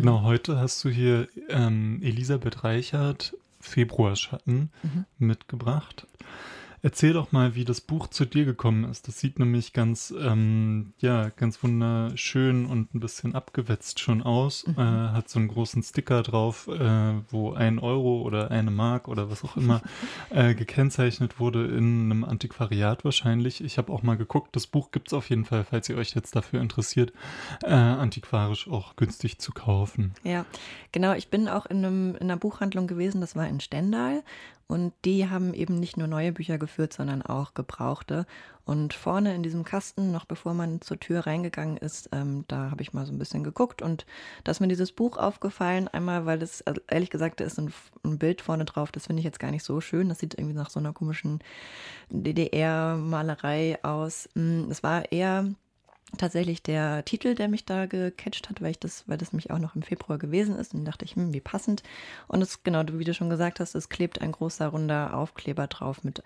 Genau, heute hast du hier ähm, Elisabeth Reichert Februarschatten mhm. mitgebracht. Erzähl doch mal, wie das Buch zu dir gekommen ist. Das sieht nämlich ganz, ähm, ja, ganz wunderschön und ein bisschen abgewetzt schon aus. Mhm. Äh, hat so einen großen Sticker drauf, äh, wo ein Euro oder eine Mark oder was auch immer äh, gekennzeichnet wurde in einem Antiquariat wahrscheinlich. Ich habe auch mal geguckt, das Buch gibt es auf jeden Fall, falls ihr euch jetzt dafür interessiert, äh, antiquarisch auch günstig zu kaufen. Ja, genau. Ich bin auch in, einem, in einer Buchhandlung gewesen, das war in Stendal. Und die haben eben nicht nur neue Bücher geführt, sondern auch gebrauchte. Und vorne in diesem Kasten, noch bevor man zur Tür reingegangen ist, ähm, da habe ich mal so ein bisschen geguckt und da ist mir dieses Buch aufgefallen. Einmal, weil es, also ehrlich gesagt, da ist ein, ein Bild vorne drauf, das finde ich jetzt gar nicht so schön. Das sieht irgendwie nach so einer komischen DDR-Malerei aus. Es war eher tatsächlich der Titel, der mich da gecatcht hat, weil ich das, weil das mich auch noch im Februar gewesen ist und dachte ich, hm, wie passend. Und es, genau, wie du schon gesagt hast, es klebt ein großer runder Aufkleber drauf mit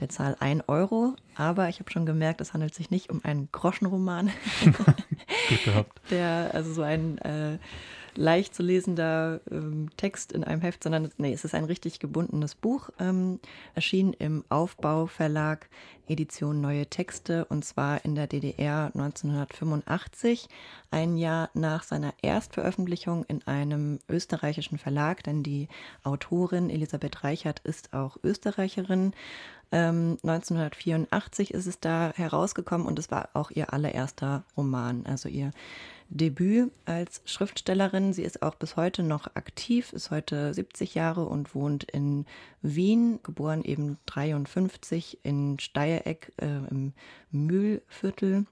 der Zahl 1 Euro. Aber ich habe schon gemerkt, es handelt sich nicht um einen Groschenroman. Gut gehabt. Der, also so ein äh, leicht zu lesender ähm, Text in einem Heft, sondern nee, es ist ein richtig gebundenes Buch, ähm, erschienen im Aufbau Verlag Edition Neue Texte und zwar in der DDR 1985, ein Jahr nach seiner Erstveröffentlichung in einem österreichischen Verlag, denn die Autorin Elisabeth Reichert ist auch Österreicherin. Ähm, 1984 ist es da herausgekommen und es war auch ihr allererster Roman, also ihr Debüt als Schriftstellerin. Sie ist auch bis heute noch aktiv, ist heute 70 Jahre und wohnt in Wien, geboren eben 53 in Steiereck äh, im Mühlviertel,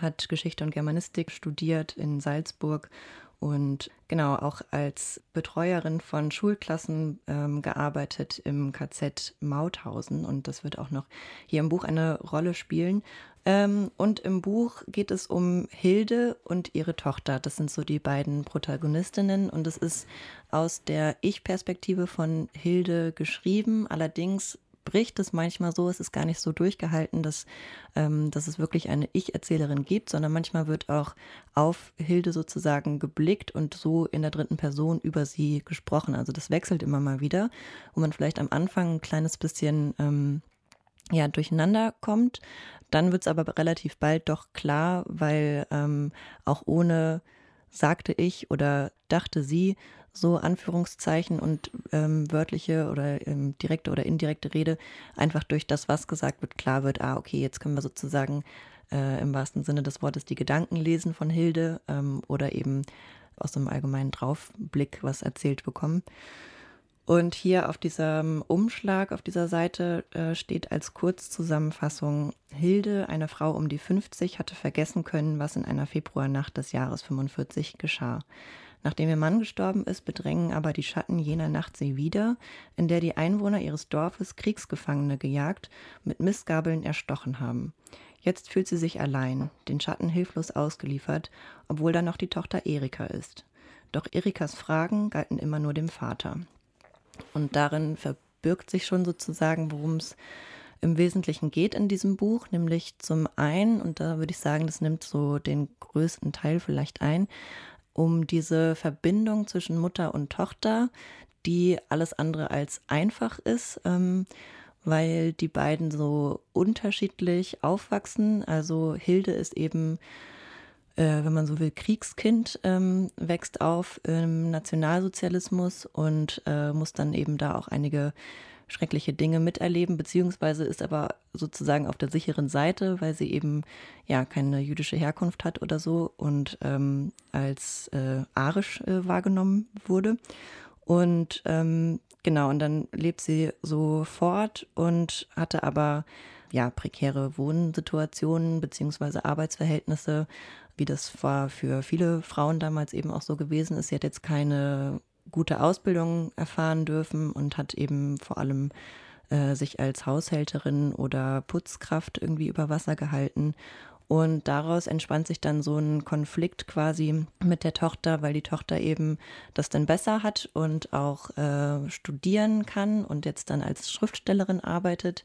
hat Geschichte und Germanistik studiert in Salzburg und genau auch als Betreuerin von Schulklassen ähm, gearbeitet im KZ Mauthausen und das wird auch noch hier im Buch eine Rolle spielen. Ähm, und im Buch geht es um Hilde und ihre Tochter. Das sind so die beiden Protagonistinnen und es ist aus der Ich-Perspektive von Hilde geschrieben. Allerdings bricht es manchmal so, es ist gar nicht so durchgehalten, dass, ähm, dass es wirklich eine Ich-Erzählerin gibt, sondern manchmal wird auch auf Hilde sozusagen geblickt und so in der dritten Person über sie gesprochen. Also das wechselt immer mal wieder, wo man vielleicht am Anfang ein kleines bisschen ähm, ja, durcheinander kommt. Dann wird es aber relativ bald doch klar, weil ähm, auch ohne sagte ich oder dachte sie, so Anführungszeichen und ähm, wörtliche oder ähm, direkte oder indirekte Rede einfach durch das, was gesagt wird, klar wird, ah, okay, jetzt können wir sozusagen äh, im wahrsten Sinne des Wortes die Gedanken lesen von Hilde ähm, oder eben aus einem allgemeinen Draufblick was erzählt bekommen. Und hier auf diesem Umschlag, auf dieser Seite äh, steht als Kurzzusammenfassung, Hilde, eine Frau um die 50, hatte vergessen können, was in einer Februarnacht des Jahres 45 geschah. Nachdem ihr Mann gestorben ist, bedrängen aber die Schatten jener Nacht sie wieder, in der die Einwohner ihres Dorfes Kriegsgefangene gejagt, mit Mistgabeln erstochen haben. Jetzt fühlt sie sich allein, den Schatten hilflos ausgeliefert, obwohl da noch die Tochter Erika ist. Doch Erikas Fragen galten immer nur dem Vater. Und darin verbirgt sich schon sozusagen, worum es im Wesentlichen geht in diesem Buch, nämlich zum einen, und da würde ich sagen, das nimmt so den größten Teil vielleicht ein, um diese Verbindung zwischen Mutter und Tochter, die alles andere als einfach ist, ähm, weil die beiden so unterschiedlich aufwachsen. Also Hilde ist eben äh, wenn man so will, Kriegskind, ähm, wächst auf im Nationalsozialismus und äh, muss dann eben da auch einige schreckliche Dinge miterleben, beziehungsweise ist aber sozusagen auf der sicheren Seite, weil sie eben ja keine jüdische Herkunft hat oder so und ähm, als äh, arisch äh, wahrgenommen wurde. Und ähm, genau, und dann lebt sie so fort und hatte aber ja prekäre Wohnsituationen beziehungsweise Arbeitsverhältnisse wie das war für viele Frauen damals eben auch so gewesen ist. Sie hat jetzt keine gute Ausbildung erfahren dürfen und hat eben vor allem äh, sich als Haushälterin oder Putzkraft irgendwie über Wasser gehalten. Und daraus entspannt sich dann so ein Konflikt quasi mit der Tochter, weil die Tochter eben das dann besser hat und auch äh, studieren kann und jetzt dann als Schriftstellerin arbeitet.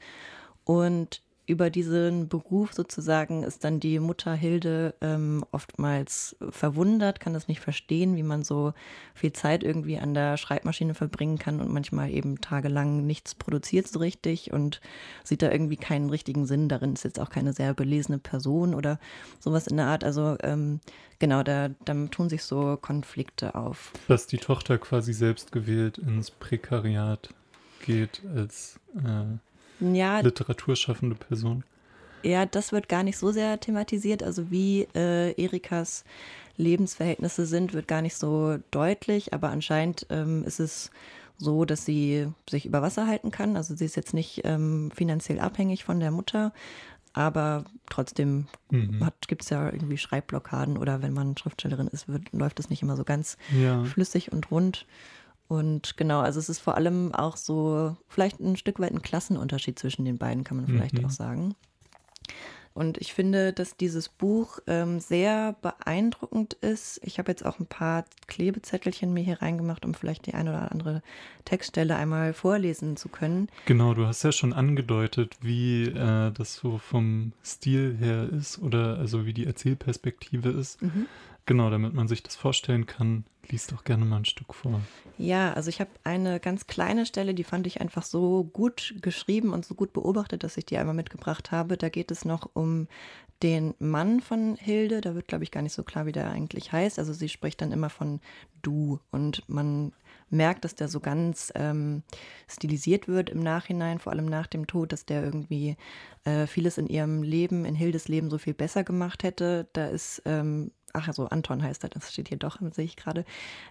Und über diesen Beruf sozusagen ist dann die Mutter Hilde ähm, oftmals verwundert, kann das nicht verstehen, wie man so viel Zeit irgendwie an der Schreibmaschine verbringen kann und manchmal eben tagelang nichts produziert so richtig und sieht da irgendwie keinen richtigen Sinn darin. Ist jetzt auch keine sehr belesene Person oder sowas in der Art. Also ähm, genau, da, da tun sich so Konflikte auf. Dass die Tochter quasi selbst gewählt ins Prekariat geht als äh ja, literaturschaffende Person. Ja, das wird gar nicht so sehr thematisiert. Also wie äh, Erikas Lebensverhältnisse sind, wird gar nicht so deutlich, aber anscheinend ähm, ist es so, dass sie sich über Wasser halten kann. Also sie ist jetzt nicht ähm, finanziell abhängig von der Mutter, aber trotzdem mhm. gibt es ja irgendwie Schreibblockaden oder wenn man Schriftstellerin ist, wird, läuft es nicht immer so ganz ja. flüssig und rund. Und genau, also es ist vor allem auch so vielleicht ein Stück weit ein Klassenunterschied zwischen den beiden, kann man vielleicht mhm. auch sagen. Und ich finde, dass dieses Buch ähm, sehr beeindruckend ist. Ich habe jetzt auch ein paar Klebezettelchen mir hier reingemacht, um vielleicht die eine oder andere Textstelle einmal vorlesen zu können. Genau, du hast ja schon angedeutet, wie äh, das so vom Stil her ist oder also wie die Erzählperspektive ist. Mhm. Genau, damit man sich das vorstellen kann, liest doch gerne mal ein Stück vor. Ja, also ich habe eine ganz kleine Stelle, die fand ich einfach so gut geschrieben und so gut beobachtet, dass ich die einmal mitgebracht habe. Da geht es noch um den Mann von Hilde. Da wird, glaube ich, gar nicht so klar, wie der eigentlich heißt. Also sie spricht dann immer von du und man merkt, dass der so ganz ähm, stilisiert wird im Nachhinein, vor allem nach dem Tod, dass der irgendwie äh, vieles in ihrem Leben, in Hildes Leben so viel besser gemacht hätte. Da ist ähm, ach also Anton heißt er, das steht hier doch, sehe ich gerade.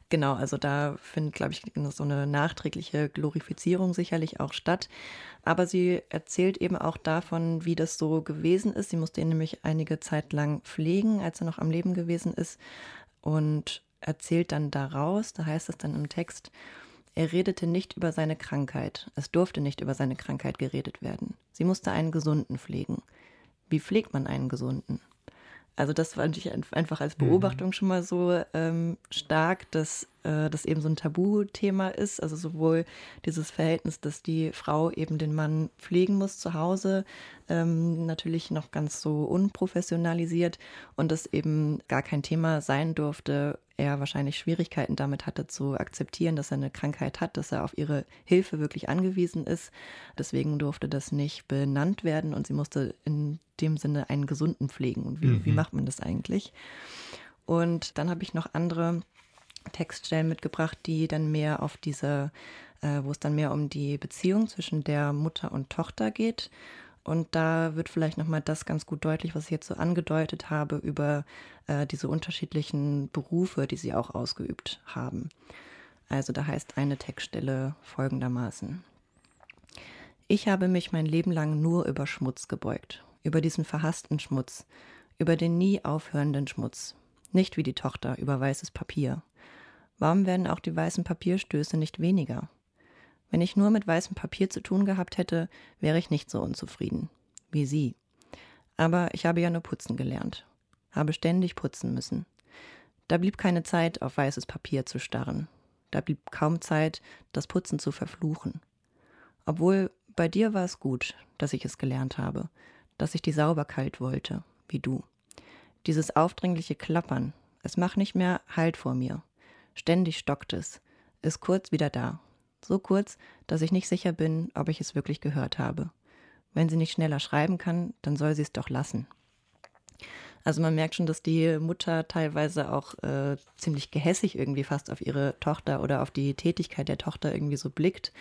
Genau, also da findet, glaube ich, so eine nachträgliche Glorifizierung sicherlich auch statt. Aber sie erzählt eben auch davon, wie das so gewesen ist. Sie musste ihn nämlich einige Zeit lang pflegen, als er noch am Leben gewesen ist. Und erzählt dann daraus, da heißt es dann im Text, er redete nicht über seine Krankheit. Es durfte nicht über seine Krankheit geredet werden. Sie musste einen Gesunden pflegen. Wie pflegt man einen Gesunden? Also das fand ich einfach als mhm. Beobachtung schon mal so ähm, stark, dass äh, das eben so ein Tabuthema ist. Also sowohl dieses Verhältnis, dass die Frau eben den Mann pflegen muss zu Hause, ähm, natürlich noch ganz so unprofessionalisiert und das eben gar kein Thema sein durfte, er wahrscheinlich Schwierigkeiten damit hatte zu akzeptieren, dass er eine Krankheit hat, dass er auf ihre Hilfe wirklich angewiesen ist. Deswegen durfte das nicht benannt werden und sie musste in dem Sinne einen Gesunden pflegen. Und wie, mhm. wie macht man das eigentlich? Und dann habe ich noch andere Textstellen mitgebracht, die dann mehr auf diese, äh, wo es dann mehr um die Beziehung zwischen der Mutter und Tochter geht. Und da wird vielleicht nochmal das ganz gut deutlich, was ich jetzt so angedeutet habe, über äh, diese unterschiedlichen Berufe, die sie auch ausgeübt haben. Also da heißt eine Textstelle folgendermaßen. Ich habe mich mein Leben lang nur über Schmutz gebeugt, über diesen verhassten Schmutz, über den nie aufhörenden Schmutz, nicht wie die Tochter über weißes Papier. Warum werden auch die weißen Papierstöße nicht weniger? Wenn ich nur mit weißem Papier zu tun gehabt hätte, wäre ich nicht so unzufrieden. Wie Sie. Aber ich habe ja nur putzen gelernt. Habe ständig putzen müssen. Da blieb keine Zeit, auf weißes Papier zu starren. Da blieb kaum Zeit, das Putzen zu verfluchen. Obwohl bei dir war es gut, dass ich es gelernt habe, dass ich die Sauberkeit wollte, wie du. Dieses aufdringliche Klappern, es macht nicht mehr Halt vor mir. Ständig stockt es, ist kurz wieder da. So kurz, dass ich nicht sicher bin, ob ich es wirklich gehört habe. Wenn sie nicht schneller schreiben kann, dann soll sie es doch lassen. Also man merkt schon, dass die Mutter teilweise auch äh, ziemlich gehässig irgendwie fast auf ihre Tochter oder auf die Tätigkeit der Tochter irgendwie so blickt,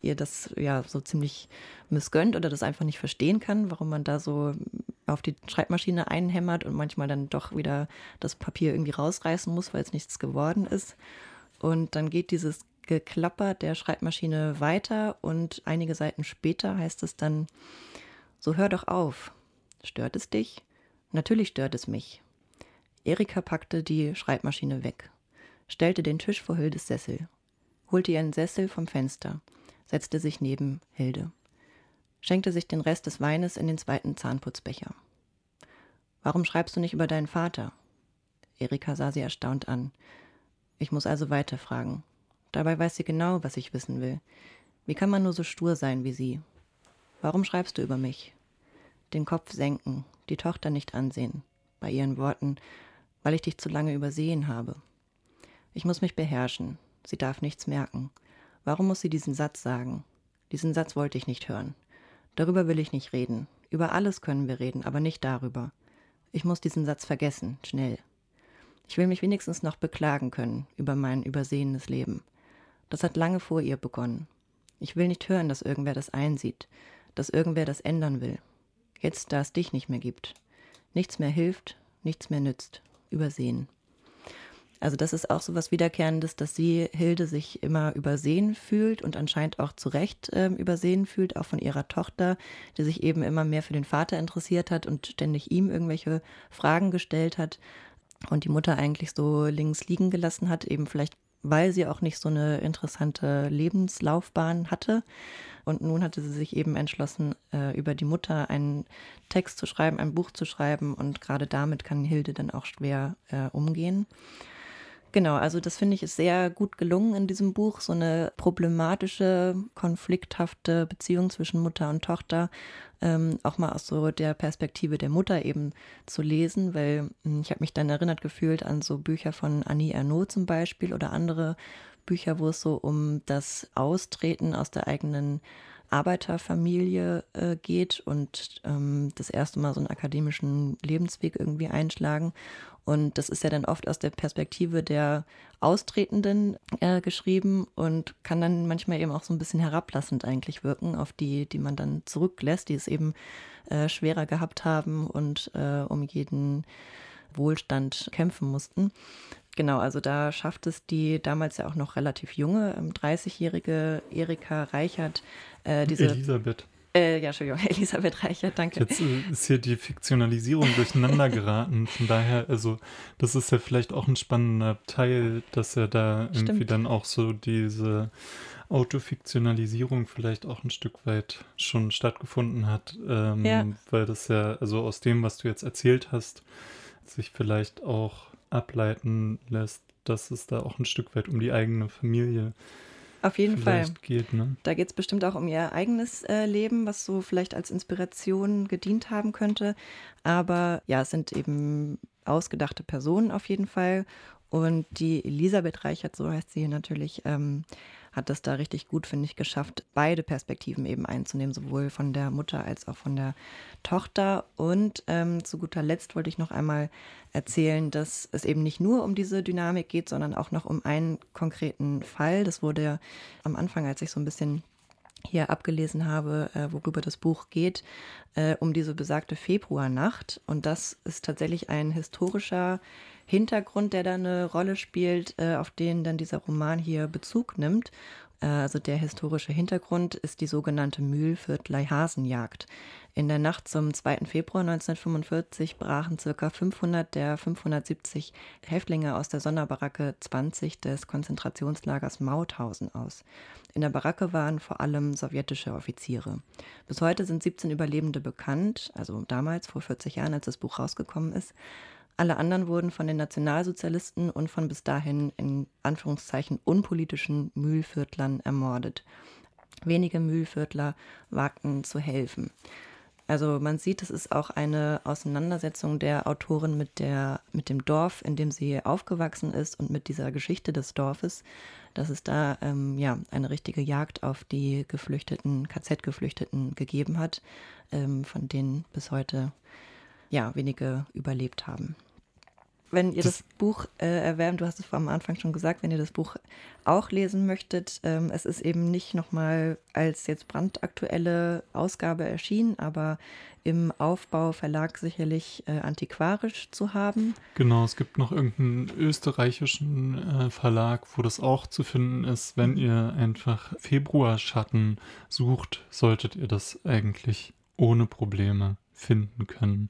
ihr das ja so ziemlich missgönnt oder das einfach nicht verstehen kann, warum man da so auf die Schreibmaschine einhämmert und manchmal dann doch wieder das Papier irgendwie rausreißen muss, weil es nichts geworden ist. Und dann geht dieses Geklapper der Schreibmaschine weiter und einige Seiten später heißt es dann, so hör doch auf. Stört es dich? Natürlich stört es mich. Erika packte die Schreibmaschine weg, stellte den Tisch vor Hildes Sessel, holte ihren Sessel vom Fenster, setzte sich neben Hilde, schenkte sich den Rest des Weines in den zweiten Zahnputzbecher. Warum schreibst du nicht über deinen Vater? Erika sah sie erstaunt an. Ich muss also weiterfragen. Dabei weiß sie genau, was ich wissen will. Wie kann man nur so stur sein wie sie? Warum schreibst du über mich? Den Kopf senken, die Tochter nicht ansehen, bei ihren Worten, weil ich dich zu lange übersehen habe. Ich muss mich beherrschen, sie darf nichts merken. Warum muss sie diesen Satz sagen? Diesen Satz wollte ich nicht hören. Darüber will ich nicht reden. Über alles können wir reden, aber nicht darüber. Ich muss diesen Satz vergessen, schnell. Ich will mich wenigstens noch beklagen können über mein übersehenes Leben. Das hat lange vor ihr begonnen. Ich will nicht hören, dass irgendwer das einsieht, dass irgendwer das ändern will. Jetzt, da es dich nicht mehr gibt. Nichts mehr hilft, nichts mehr nützt. Übersehen. Also das ist auch so was Wiederkehrendes, dass sie, Hilde, sich immer übersehen fühlt und anscheinend auch zu Recht äh, übersehen fühlt, auch von ihrer Tochter, die sich eben immer mehr für den Vater interessiert hat und ständig ihm irgendwelche Fragen gestellt hat und die Mutter eigentlich so links liegen gelassen hat, eben vielleicht weil sie auch nicht so eine interessante Lebenslaufbahn hatte. Und nun hatte sie sich eben entschlossen, äh, über die Mutter einen Text zu schreiben, ein Buch zu schreiben. Und gerade damit kann Hilde dann auch schwer äh, umgehen. Genau, also das finde ich ist sehr gut gelungen in diesem Buch, so eine problematische, konflikthafte Beziehung zwischen Mutter und Tochter ähm, auch mal aus so der Perspektive der Mutter eben zu lesen, weil hm, ich habe mich dann erinnert gefühlt an so Bücher von Annie Ernaux zum Beispiel oder andere Bücher, wo es so um das Austreten aus der eigenen Arbeiterfamilie äh, geht und ähm, das erste Mal so einen akademischen Lebensweg irgendwie einschlagen. Und das ist ja dann oft aus der Perspektive der Austretenden äh, geschrieben und kann dann manchmal eben auch so ein bisschen herablassend eigentlich wirken auf die, die man dann zurücklässt, die es eben äh, schwerer gehabt haben und äh, um jeden Wohlstand kämpfen mussten. Genau, also da schafft es die damals ja auch noch relativ junge, 30-jährige ähm, Erika Reichert, äh, diese. Elisabeth. Äh, ja, Entschuldigung, Elisabeth Reichert, danke. Jetzt äh, ist hier die Fiktionalisierung durcheinander geraten. Von daher, also, das ist ja vielleicht auch ein spannender Teil, dass er da irgendwie Stimmt. dann auch so diese Autofiktionalisierung vielleicht auch ein Stück weit schon stattgefunden hat. Ähm, ja. Weil das ja, also aus dem, was du jetzt erzählt hast, sich vielleicht auch ableiten lässt, dass es da auch ein Stück weit um die eigene Familie geht auf jeden Fall. Geht, ne? Da geht es bestimmt auch um ihr eigenes äh, Leben, was so vielleicht als Inspiration gedient haben könnte. Aber ja, es sind eben ausgedachte Personen auf jeden Fall. Und die Elisabeth Reichert, so heißt sie natürlich, ähm, hat es da richtig gut, finde ich, geschafft, beide Perspektiven eben einzunehmen, sowohl von der Mutter als auch von der Tochter. Und ähm, zu guter Letzt wollte ich noch einmal erzählen, dass es eben nicht nur um diese Dynamik geht, sondern auch noch um einen konkreten Fall. Das wurde am Anfang, als ich so ein bisschen hier abgelesen habe, äh, worüber das Buch geht, äh, um diese besagte Februarnacht. Und das ist tatsächlich ein historischer Hintergrund, der da eine Rolle spielt, äh, auf den dann dieser Roman hier Bezug nimmt. Äh, also der historische Hintergrund ist die sogenannte Mühlviertler Hasenjagd. In der Nacht zum 2. Februar 1945 brachen ca. 500 der 570 Häftlinge aus der Sonderbaracke 20 des Konzentrationslagers Mauthausen aus. In der Baracke waren vor allem sowjetische Offiziere. Bis heute sind 17 Überlebende bekannt, also damals vor 40 Jahren, als das Buch rausgekommen ist. Alle anderen wurden von den Nationalsozialisten und von bis dahin in Anführungszeichen unpolitischen Mühlviertlern ermordet. Wenige Mühlviertler wagten zu helfen. Also man sieht, es ist auch eine Auseinandersetzung der Autorin mit, der, mit dem Dorf, in dem sie aufgewachsen ist und mit dieser Geschichte des Dorfes, dass es da ähm, ja, eine richtige Jagd auf die Geflüchteten, KZ-Geflüchteten gegeben hat, ähm, von denen bis heute ja, wenige überlebt haben wenn ihr das, das Buch äh, erwärmt, du hast es am Anfang schon gesagt, wenn ihr das Buch auch lesen möchtet, ähm, es ist eben nicht nochmal als jetzt brandaktuelle Ausgabe erschienen, aber im Aufbauverlag sicherlich äh, antiquarisch zu haben. Genau, es gibt noch irgendeinen österreichischen äh, Verlag, wo das auch zu finden ist. Wenn ihr einfach Februarschatten sucht, solltet ihr das eigentlich ohne Probleme finden können.